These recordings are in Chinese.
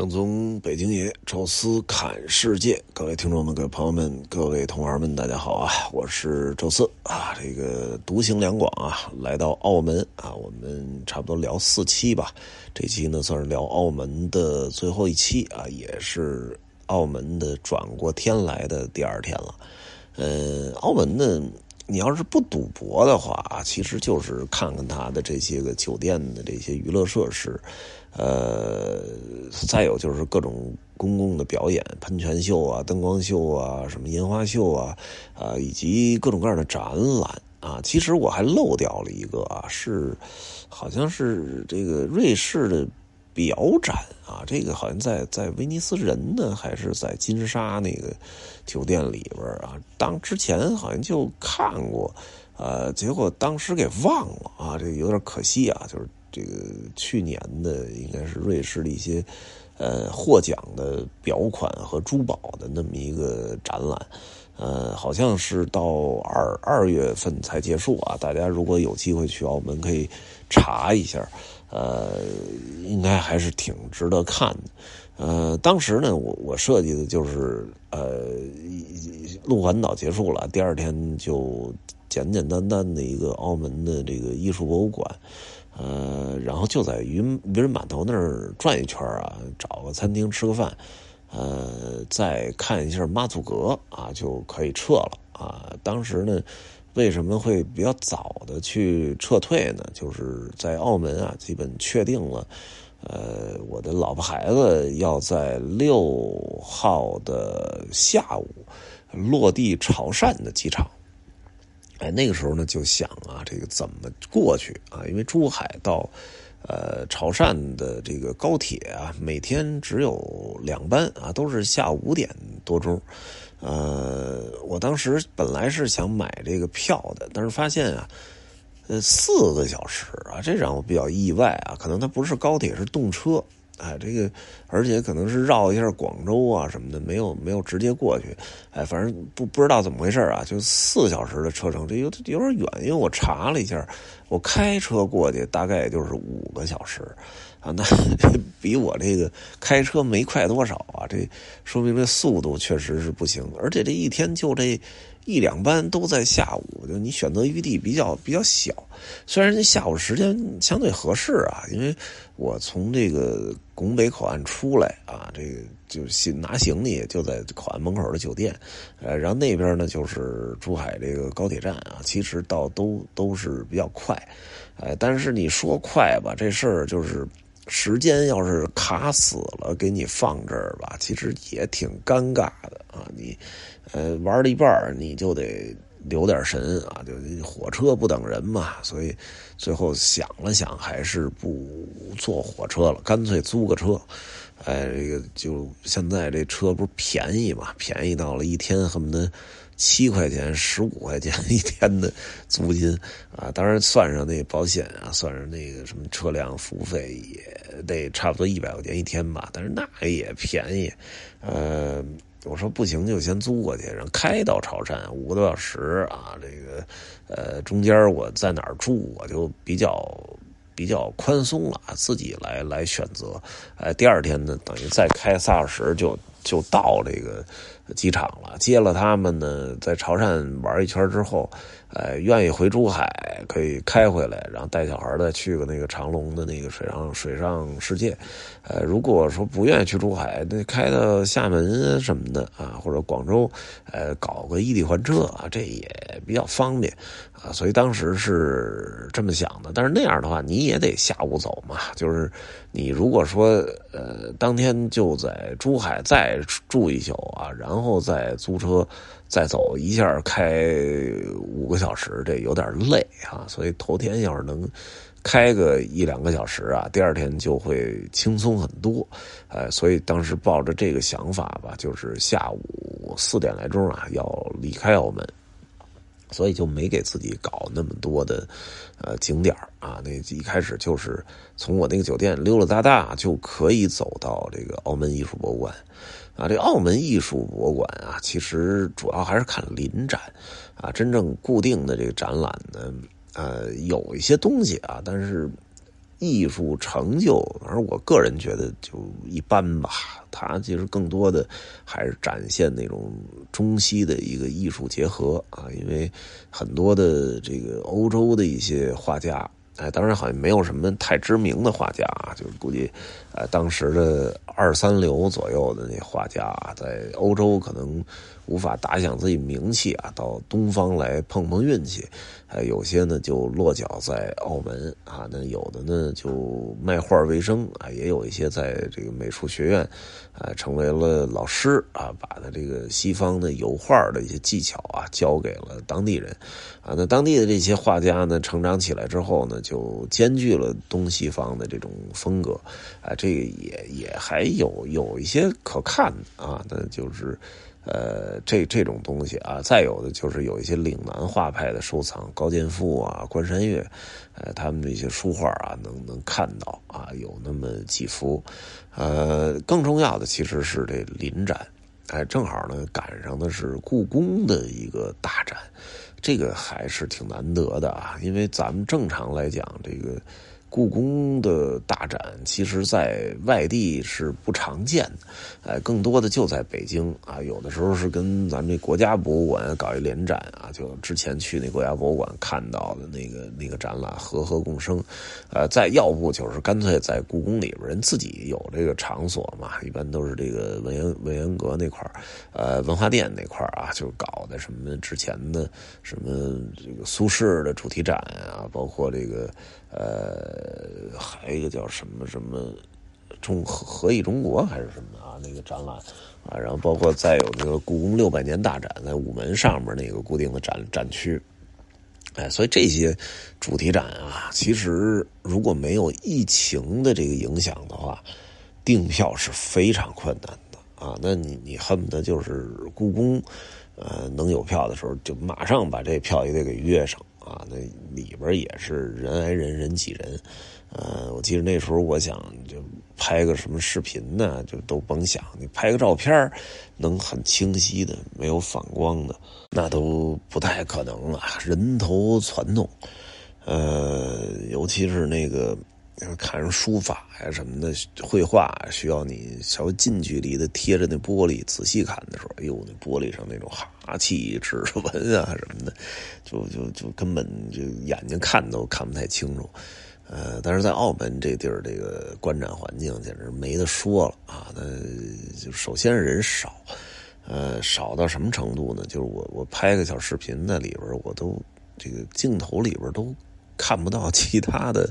正宗北京爷，宙斯侃世界。各位听众们、各位朋友们、各位同行们，大家好啊！我是宙斯啊。这个独行两广啊，来到澳门啊，我们差不多聊四期吧。这期呢，算是聊澳门的最后一期啊，也是澳门的转过天来的第二天了。呃，澳门呢，你要是不赌博的话，其实就是看看它的这些个酒店的这些娱乐设施。呃，再有就是各种公共的表演，喷泉秀啊、灯光秀啊、什么烟花秀啊，啊，以及各种各样的展览啊。其实我还漏掉了一个啊，是好像是这个瑞士的表展啊，这个好像在在威尼斯人呢，还是在金沙那个酒店里边啊？当之前好像就看过，呃，结果当时给忘了啊，这有点可惜啊，就是。这个去年的应该是瑞士的一些呃获奖的表款和珠宝的那么一个展览，呃，好像是到二二月份才结束啊。大家如果有机会去澳门，可以查一下，呃，应该还是挺值得看的。呃，当时呢，我我设计的就是呃，鹿环岛结束了，第二天就简简单单的一个澳门的这个艺术博物馆。呃，然后就在渔渔人码头那儿转一圈啊，找个餐厅吃个饭，呃，再看一下妈祖阁啊，就可以撤了啊。当时呢，为什么会比较早的去撤退呢？就是在澳门啊，基本确定了，呃，我的老婆孩子要在六号的下午落地潮汕的机场。哎，那个时候呢，就想啊，这个怎么过去啊？因为珠海到呃潮汕的这个高铁啊，每天只有两班啊，都是下午五点多钟。呃，我当时本来是想买这个票的，但是发现啊，呃，四个小时啊，这让我比较意外啊。可能它不是高铁，是动车。哎，这个而且可能是绕一下广州啊什么的，没有没有直接过去。哎，反正不不知道怎么回事啊，就四小时的车程，这有有点远。因为我查了一下，我开车过去大概也就是五个小时啊，那 比我这个开车没快多少啊。这说明这速度确实是不行，而且这一天就这。一两班都在下午，就你选择余地比较比较小。虽然下午时间相对合适啊，因为我从这个拱北口岸出来啊，这个就拿行李就在口岸门口的酒店，呃，然后那边呢就是珠海这个高铁站啊，其实到都都是比较快，哎，但是你说快吧，这事儿就是时间要是卡死了，给你放这儿吧，其实也挺尴尬的啊，你。呃，玩了一半你就得留点神啊！就火车不等人嘛，所以最后想了想，还是不坐火车了，干脆租个车。哎，这个就现在这车不是便宜嘛？便宜到了一天恨不得七块钱、十五块钱一天的租金啊！当然算上那保险啊，算上那个什么车辆服务费，也得差不多一百块钱一天吧。但是那也便宜，呃。我说不行，就先租过去，然后开到潮汕五个多小时啊。这个，呃，中间我在哪儿住，我就比较比较宽松了，自己来来选择。哎，第二天呢，等于再开仨小时就就到这个机场了，接了他们呢，在潮汕玩一圈之后。呃，愿意回珠海可以开回来，然后带小孩再去个那个长隆的那个水上水上世界。呃，如果说不愿意去珠海，那开到厦门什么的啊，或者广州，呃，搞个异地还车啊，这也比较方便啊。所以当时是这么想的。但是那样的话，你也得下午走嘛。就是你如果说呃当天就在珠海再住一宿啊，然后再租车。再走一下开五个小时，这有点累啊。所以头天要是能开个一两个小时啊，第二天就会轻松很多。呃，所以当时抱着这个想法吧，就是下午四点来钟啊要离开澳门，所以就没给自己搞那么多的呃景点啊。那一开始就是从我那个酒店溜溜达达就可以走到这个澳门艺术博物馆。啊，这澳门艺术博物馆啊，其实主要还是看临展，啊，真正固定的这个展览呢，呃，有一些东西啊，但是艺术成就，而我个人觉得就一般吧。他其实更多的还是展现那种中西的一个艺术结合啊，因为很多的这个欧洲的一些画家。哎，当然好像没有什么太知名的画家啊，就是估计，呃，当时的二三流左右的那画家，在欧洲可能无法打响自己名气啊，到东方来碰碰运气，呃，有些呢就落脚在澳门啊，那有的呢就卖画为生啊，也有一些在这个美术学院，啊，成为了老师啊，把他这个西方的油画的一些技巧啊，教给了当地人，啊，那当地的这些画家呢，成长起来之后呢，就兼具了东西方的这种风格，啊，这个也也还有有一些可看啊，那就是，呃，这这种东西啊，再有的就是有一些岭南画派的收藏，高剑父啊、关山月，呃，他们这些书画啊，能能看到啊，有那么几幅，呃，更重要的其实是这临展，哎，正好呢赶上的是故宫的一个大展。这个还是挺难得的啊，因为咱们正常来讲，这个。故宫的大展，其实在外地是不常见的，哎，更多的就在北京啊。有的时候是跟咱们这国家博物馆搞一联展啊，就之前去那国家博物馆看到的那个那个展览“和和共生”，呃，再要不就是干脆在故宫里边人自己有这个场所嘛，一般都是这个文渊文渊阁那块呃，文化殿那块啊，就搞的什么之前的什么这个苏轼的主题展啊，包括这个。呃，呃还有一个叫什么什么中和合意中国还是什么啊？那个展览啊，然后包括再有那个故宫六百年大展，在午门上面那个固定的展展区，哎，所以这些主题展啊，其实如果没有疫情的这个影响的话，订票是非常困难的啊。那你你恨不得就是故宫呃能有票的时候，就马上把这票也得给约上。啊，那里边也是人挨人，人挤人。呃，我记得那时候我想就拍个什么视频呢，就都甭想，你拍个照片能很清晰的，没有反光的，那都不太可能啊，人头攒动。呃，尤其是那个。看上书法呀什么的，绘画需要你稍微近距离的贴着那玻璃仔细看的时候，哎呦，那玻璃上那种哈气、指 纹啊什么的，就就就根本就眼睛看都看不太清楚。呃，但是在澳门这地儿，这个观展环境简直没得说了啊！那就首先人少，呃，少到什么程度呢？就是我我拍个小视频在里边，我都这个镜头里边都。看不到其他的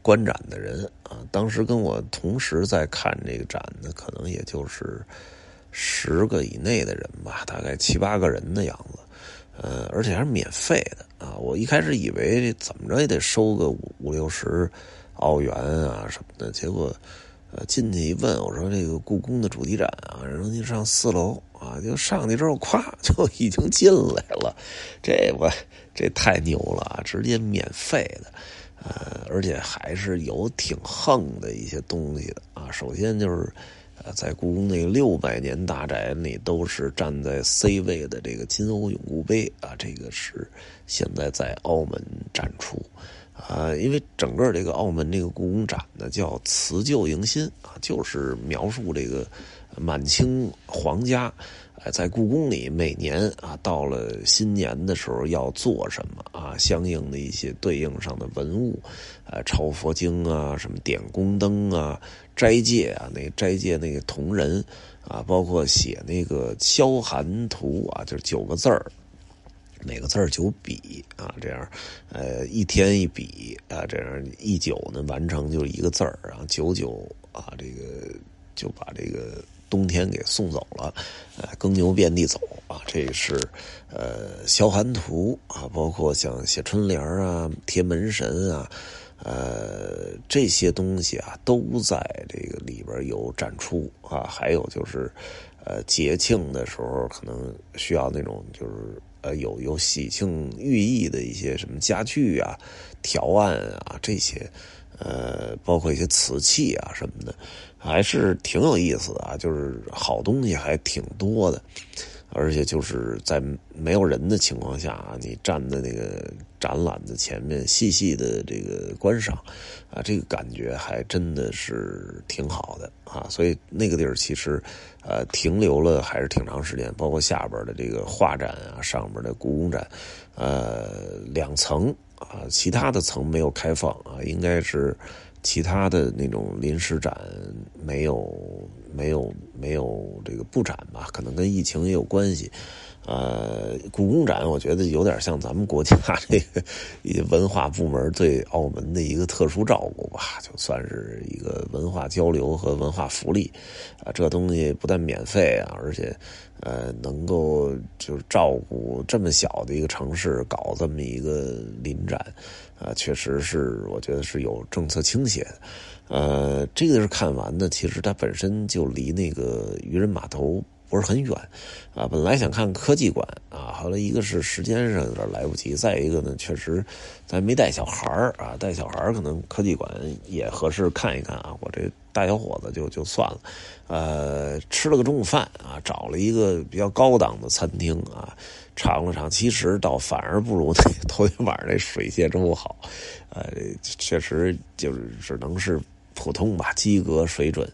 观展的人啊！当时跟我同时在看这个展的，可能也就是十个以内的人吧，大概七八个人的样子。呃，而且还是免费的啊！我一开始以为怎么着也得收个五五六十澳元啊什么的，结果呃进去一问，我说这个故宫的主题展啊，让您上四楼啊，就上去之后，咵 就已经进来了，这我。这太牛了啊！直接免费的，呃，而且还是有挺横的一些东西的啊。首先就是，呃，在故宫那六百年大宅里，都是站在 C 位的这个金瓯永固杯啊，这个是现在在澳门展出啊。因为整个这个澳门这个故宫展呢，叫辞旧迎新啊，就是描述这个满清皇家。在故宫里，每年啊，到了新年的时候要做什么啊？相应的一些对应上的文物，呃，抄佛经啊，什么点宫灯啊，斋戒啊，那斋戒那个铜人啊，包括写那个消寒图啊，就是九个字儿，每个字儿九笔啊，这样，呃，一天一笔啊，这样一九呢完成就是一个字儿，然后九九啊，这个就把这个。冬天给送走了，呃，耕牛遍地走啊，这是呃消寒图啊，包括像写春联啊、贴门神啊，呃这些东西啊，都在这个里边有展出啊。还有就是呃节庆的时候，可能需要那种就是呃有有喜庆寓意的一些什么家具啊、条案啊这些。呃，包括一些瓷器啊什么的，还是挺有意思的啊。就是好东西还挺多的，而且就是在没有人的情况下啊，你站在那个展览的前面，细细的这个观赏，啊，这个感觉还真的是挺好的啊。所以那个地儿其实，呃，停留了还是挺长时间。包括下边的这个画展啊，上面的故宫展，呃，两层啊，其他的层没有开放啊，应该是。其他的那种临时展没有没有没有这个布展吧，可能跟疫情也有关系。呃，故宫展我觉得有点像咱们国家这个文化部门对澳门的一个特殊照顾吧，就算是一个文化交流和文化福利。啊，这东西不但免费啊，而且呃能够就是照顾这么小的一个城市搞这么一个临展。啊，确实是，我觉得是有政策倾斜。呃，这个是看完的，其实它本身就离那个渔人码头不是很远。啊，本来想看科技馆啊，后来一个是时间上有点来不及，再一个呢，确实咱没带小孩啊，带小孩可能科技馆也合适看一看啊。我这大小伙子就就算了。呃，吃了个中午饭啊，找了一个比较高档的餐厅啊。尝了尝，其实倒反而不如那头天晚上那水蟹粥好，呃，确实就是只能是普通吧，及格水准，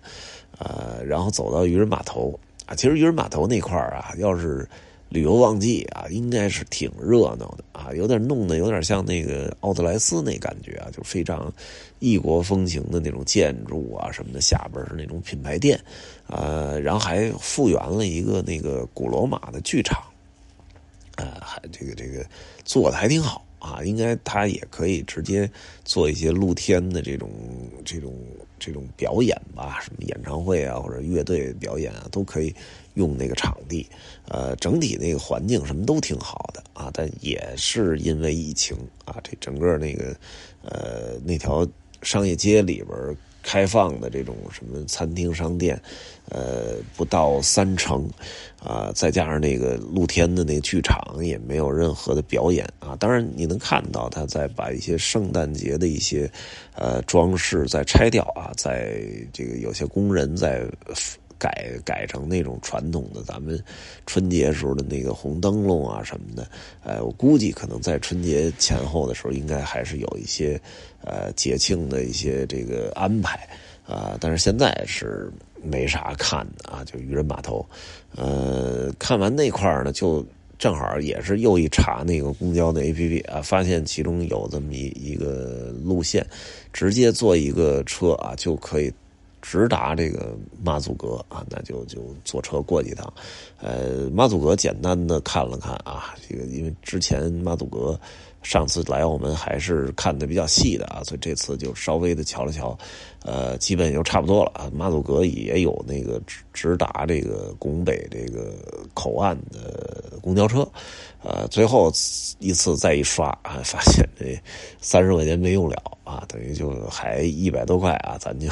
呃，然后走到渔人码头啊，其实渔人码头那块啊，要是旅游旺季啊，应该是挺热闹的啊，有点弄得有点像那个奥特莱斯那感觉啊，就非常异国风情的那种建筑啊什么的，下边是那种品牌店，呃，然后还复原了一个那个古罗马的剧场。呃，还这个这个做的还挺好啊，应该他也可以直接做一些露天的这种这种这种表演吧，什么演唱会啊或者乐队表演啊，都可以用那个场地。呃，整体那个环境什么都挺好的啊，但也是因为疫情啊，这整个那个呃那条商业街里边。开放的这种什么餐厅、商店，呃，不到三成，啊，再加上那个露天的那个剧场，也没有任何的表演啊。当然，你能看到他在把一些圣诞节的一些呃装饰在拆掉啊，在这个有些工人在。改改成那种传统的咱们春节时候的那个红灯笼啊什么的，呃，我估计可能在春节前后的时候，应该还是有一些呃节庆的一些这个安排啊。但是现在是没啥看的啊，就渔人码头。呃，看完那块呢，就正好也是又一查那个公交的 APP 啊，发现其中有这么一一个路线，直接坐一个车啊就可以。直达这个妈祖阁啊，那就就坐车过几趟。呃，妈祖阁简单的看了看啊，这个因为之前妈祖阁上次来我们还是看的比较细的啊，所以这次就稍微的瞧了瞧，呃，基本也就差不多了啊。妈祖阁也有那个直直达这个拱北这个口岸的公交车，呃，最后一次再一刷啊，发现这三十块钱没用了。啊，等于就还一百多块啊，咱就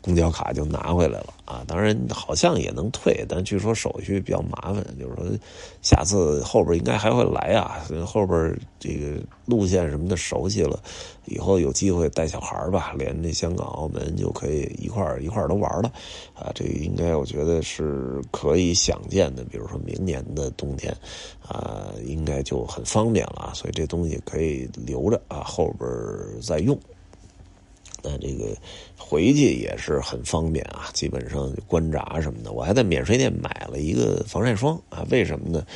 公交卡就拿回来了啊。当然好像也能退，但据说手续比较麻烦。就是说，下次后边应该还会来啊。后边这个路线什么的熟悉了，以后有机会带小孩吧，连那香港、澳门就可以一块一块都玩了啊。这应该我觉得是可以想见的。比如说明年的冬天啊，应该就很方便了。所以这东西可以留着啊，后边再用。那这个回去也是很方便啊，基本上关闸什么的，我还在免税店买了一个防晒霜啊。为什么呢？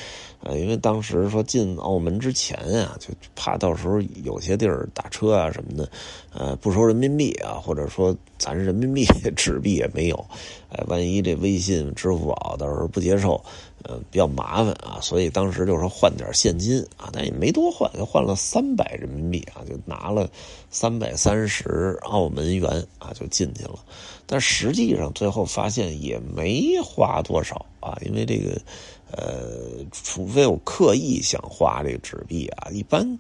呃，因为当时说进澳门之前啊，就怕到时候有些地儿打车啊什么的，呃，不收人民币啊，或者说咱人民币 纸币也没有，哎，万一这微信、支付宝到时候不接受。呃，比较麻烦啊，所以当时就说换点现金啊，但也没多换，就换了三百人民币啊，就拿了三百三十澳门元啊，就进去了。但实际上最后发现也没花多少啊，因为这个呃，除非我刻意想花这个纸币啊，一般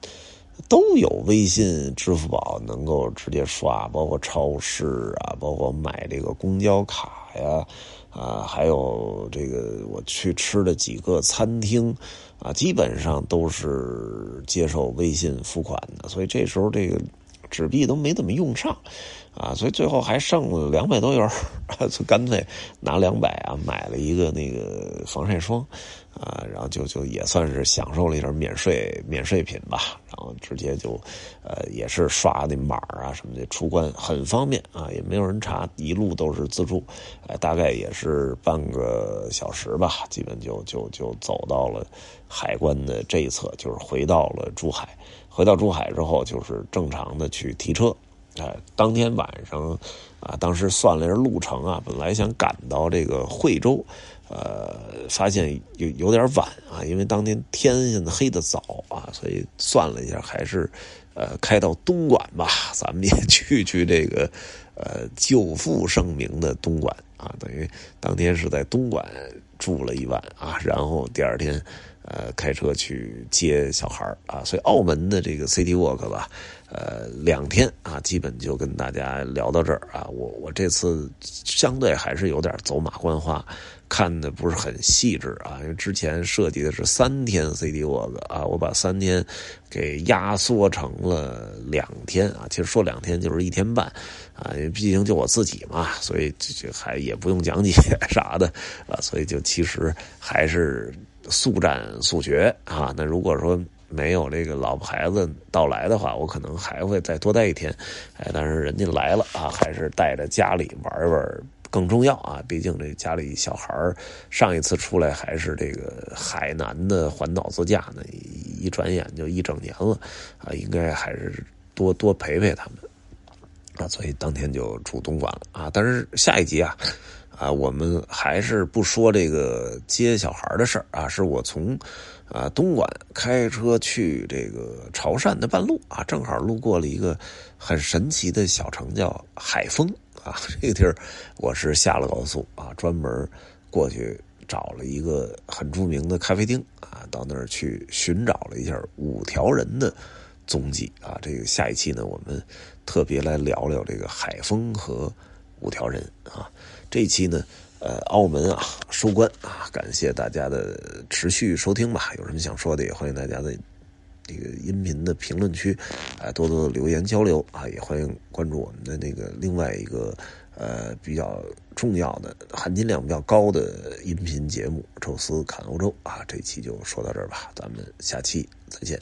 都有微信、支付宝能够直接刷，包括超市啊，包括买这个公交卡呀。啊，还有这个我去吃的几个餐厅，啊，基本上都是接受微信付款的，所以这时候这个纸币都没怎么用上，啊，所以最后还剩了两百多元 就干脆拿两百啊买了一个那个防晒霜，啊，然后就就也算是享受了一点免税免税品吧，然后直接就，呃，也是刷那码啊什么的出关很方便啊，也没有人查，一路都是自助，哎，大概也是半个小时吧，基本就就就走到了海关的这一侧，就是回到了珠海，回到珠海之后就是正常的去提车。哎，当天晚上，啊，当时算了一下路程啊，本来想赶到这个惠州，呃，发现有有点晚啊，因为当天天现在黑的早啊，所以算了一下，还是，呃，开到东莞吧，咱们也去去这个，呃，久负盛名的东莞啊，等于当天是在东莞住了一晚啊，然后第二天。呃，开车去接小孩啊，所以澳门的这个 City Walk 吧，呃，两天啊，基本就跟大家聊到这儿啊。我我这次相对还是有点走马观花，看的不是很细致啊，因为之前设计的是三天 City Walk 啊，我把三天给压缩成了两天啊。其实说两天就是一天半啊，因为毕竟就我自己嘛，所以这这还也不用讲解啥的啊，所以就其实还是。速战速决啊！那如果说没有这个老婆孩子到来的话，我可能还会再多待一天。哎，但是人家来了啊，还是带着家里玩玩更重要啊！毕竟这家里小孩上一次出来还是这个海南的环岛自驾呢，一转眼就一整年了啊，应该还是多多陪陪他们啊。所以当天就住东莞了啊。但是下一集啊。啊，我们还是不说这个接小孩的事儿啊，是我从啊东莞开车去这个潮汕的半路啊，正好路过了一个很神奇的小城，叫海丰啊。这个地儿我是下了高速啊，专门过去找了一个很著名的咖啡厅啊，到那儿去寻找了一下五条人的踪迹啊。这个下一期呢，我们特别来聊聊这个海丰和五条人啊。这一期呢，呃，澳门啊收官啊，感谢大家的持续收听吧。有什么想说的，也欢迎大家在这个音频的评论区啊多多留言交流啊，也欢迎关注我们的那个另外一个呃比较重要的含金量比较高的音频节目《宙斯侃欧洲》啊。这期就说到这儿吧，咱们下期再见。